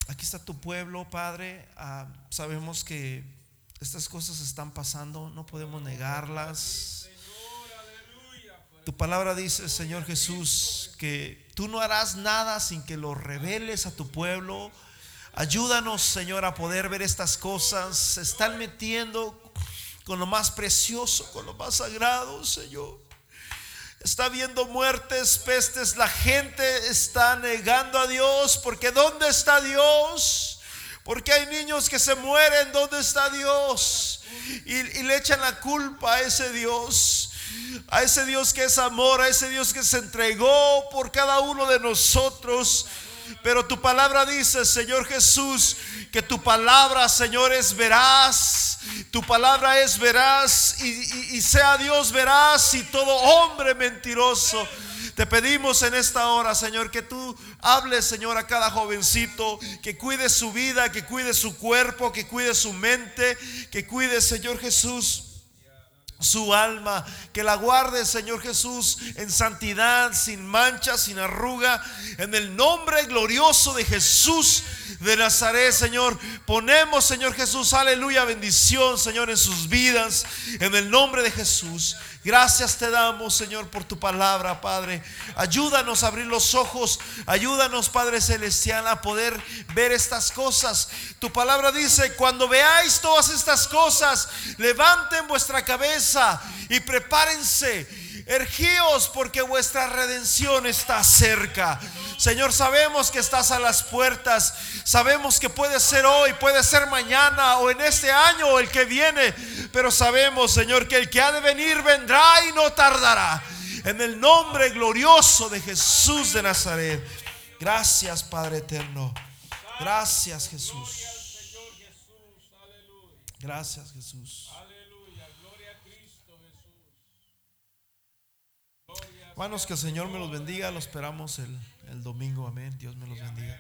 Aquí está tu pueblo, Padre. Ah, sabemos que estas cosas están pasando, no podemos negarlas. Tu palabra dice, Señor Jesús, que tú no harás nada sin que lo reveles a tu pueblo. Ayúdanos, Señor, a poder ver estas cosas. Se están metiendo con lo más precioso, con lo más sagrado, Señor. Está habiendo muertes, pestes. La gente está negando a Dios porque ¿dónde está Dios? Porque hay niños que se mueren, ¿dónde está Dios? Y, le echan la culpa a ese Dios, a ese Dios que es amor, a ese Dios que se entregó por cada uno de nosotros. Pero tu palabra dice, Señor Jesús, que tu palabra, Señor, es veraz. Tu palabra es veraz y, sea Dios veraz y todo hombre mentiroso. Te pedimos en esta hora, Señor, que tú hables, Señor, a cada jovencito, que cuide su vida, que cuide su cuerpo, que cuide su mente, que cuide, Señor Jesús, su alma, que la guarde, Señor Jesús, en santidad, sin mancha, sin arruga, en el nombre glorioso de Jesús de Nazaret, Señor. Ponemos, Señor Jesús, aleluya, bendición, Señor, en sus vidas, en el nombre de Jesús. Gracias te damos, Señor, por tu palabra, Padre. Ayúdanos a abrir los ojos. Ayúdanos, Padre Celestial, a poder ver estas cosas. Tu palabra dice, cuando veáis todas estas cosas, levanten vuestra cabeza y prepárense Ergíos porque vuestra redención está cerca. Señor, sabemos que estás a las puertas. Sabemos que puede ser hoy, puede ser mañana o en este año o el que viene. Pero sabemos, Señor, que el que ha de venir vendrá y no tardará. En el nombre glorioso de Jesús de Nazaret. Gracias, Padre eterno. Gracias, Jesús. Gracias, Jesús. Hermanos, que el Señor me los bendiga. Lo esperamos el, el domingo. Amén. Dios me los bendiga.